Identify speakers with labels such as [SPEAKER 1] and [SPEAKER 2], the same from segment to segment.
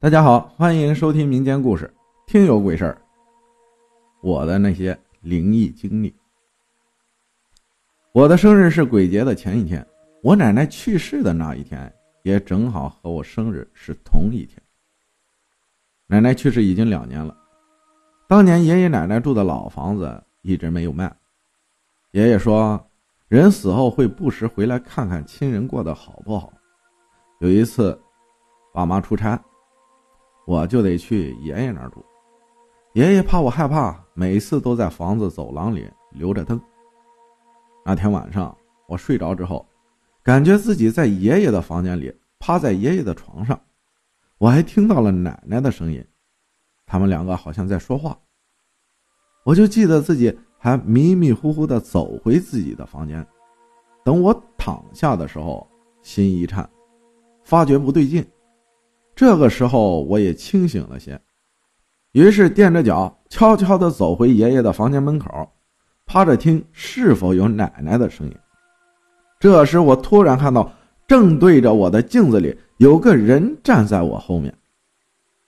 [SPEAKER 1] 大家好，欢迎收听民间故事，听有鬼事儿。我的那些灵异经历。我的生日是鬼节的前一天，我奶奶去世的那一天也正好和我生日是同一天。奶奶去世已经两年了，当年爷爷奶奶住的老房子一直没有卖。爷爷说，人死后会不时回来看看亲人过得好不好。有一次，爸妈出差。我就得去爷爷那儿住，爷爷怕我害怕，每次都在房子走廊里留着灯。那天晚上我睡着之后，感觉自己在爷爷的房间里，趴在爷爷的床上，我还听到了奶奶的声音，他们两个好像在说话。我就记得自己还迷迷糊糊的走回自己的房间，等我躺下的时候，心一颤，发觉不对劲。这个时候我也清醒了些，于是垫着脚悄悄地走回爷爷的房间门口，趴着听是否有奶奶的声音。这时我突然看到正对着我的镜子里有个人站在我后面，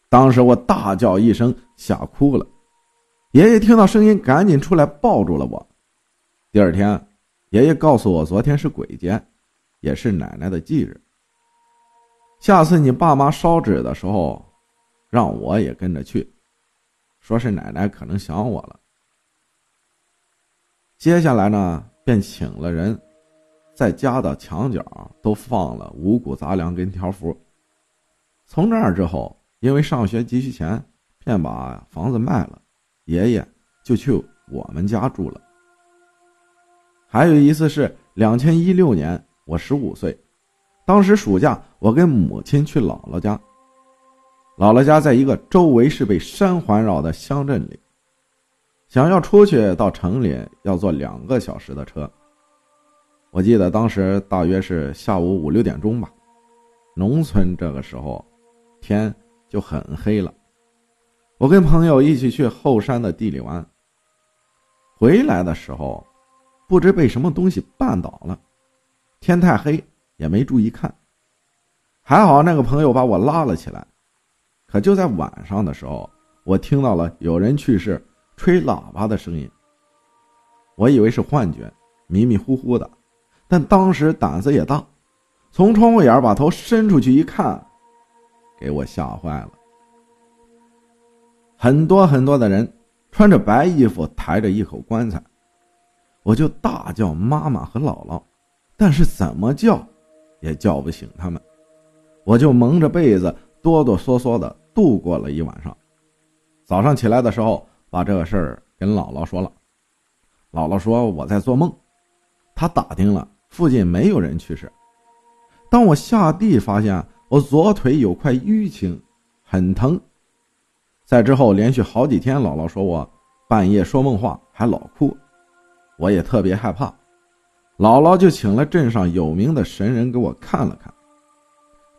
[SPEAKER 1] 当时我大叫一声，吓哭了。爷爷听到声音，赶紧出来抱住了我。第二天，爷爷告诉我，昨天是鬼节，也是奶奶的忌日。下次你爸妈烧纸的时候，让我也跟着去，说是奶奶可能想我了。接下来呢，便请了人，在家的墙角都放了五谷杂粮跟条幅。从那儿之后，因为上学急需钱，便把房子卖了，爷爷就去我们家住了。还有一次是两千一六年，我十五岁。当时暑假，我跟母亲去姥姥家。姥姥家在一个周围是被山环绕的乡镇里，想要出去到城里要坐两个小时的车。我记得当时大约是下午五六点钟吧。农村这个时候，天就很黑了。我跟朋友一起去后山的地里玩。回来的时候，不知被什么东西绊倒了，天太黑。也没注意看，还好那个朋友把我拉了起来。可就在晚上的时候，我听到了有人去世吹喇叭的声音。我以为是幻觉，迷迷糊糊的，但当时胆子也大，从窗户眼把头伸出去一看，给我吓坏了。很多很多的人穿着白衣服，抬着一口棺材，我就大叫妈妈和姥姥，但是怎么叫？也叫不醒他们，我就蒙着被子哆哆嗦嗦的度过了一晚上。早上起来的时候，把这个事儿跟姥姥说了。姥姥说我在做梦，她打听了，附近没有人去世。当我下地发现我左腿有块淤青，很疼。在之后连续好几天，姥姥说我半夜说梦话，还老哭，我也特别害怕。姥姥就请了镇上有名的神人给我看了看，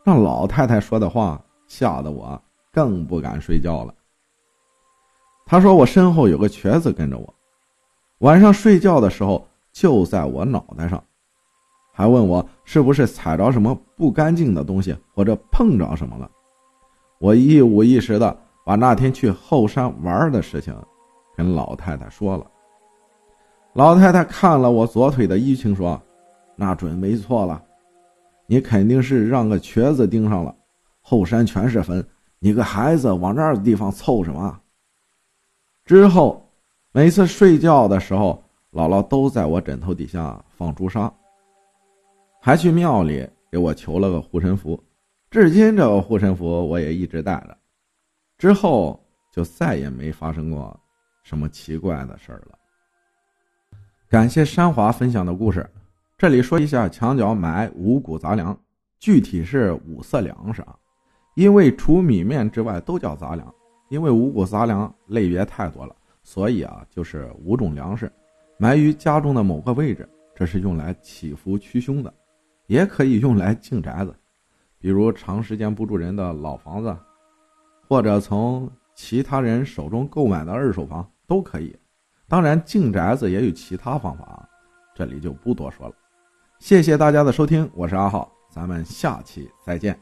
[SPEAKER 1] 让老太太说的话吓得我更不敢睡觉了。她说我身后有个瘸子跟着我，晚上睡觉的时候就在我脑袋上，还问我是不是踩着什么不干净的东西或者碰着什么了。我一五一十的把那天去后山玩的事情跟老太太说了。老太太看了我左腿的淤青，说：“那准没错了，你肯定是让个瘸子盯上了。后山全是坟，你个孩子往这儿地方凑什么？”之后，每次睡觉的时候，姥姥都在我枕头底下放朱砂，还去庙里给我求了个护身符，至今这个护身符我也一直带着。之后就再也没发生过什么奇怪的事儿了。感谢山华分享的故事。这里说一下墙角买五谷杂粮，具体是五色粮食啊。因为除米面之外都叫杂粮，因为五谷杂粮类别太多了，所以啊就是五种粮食，埋于家中的某个位置。这是用来祈福驱凶的，也可以用来敬宅子，比如长时间不住人的老房子，或者从其他人手中购买的二手房都可以。当然，进宅子也有其他方法，这里就不多说了。谢谢大家的收听，我是阿浩，咱们下期再见。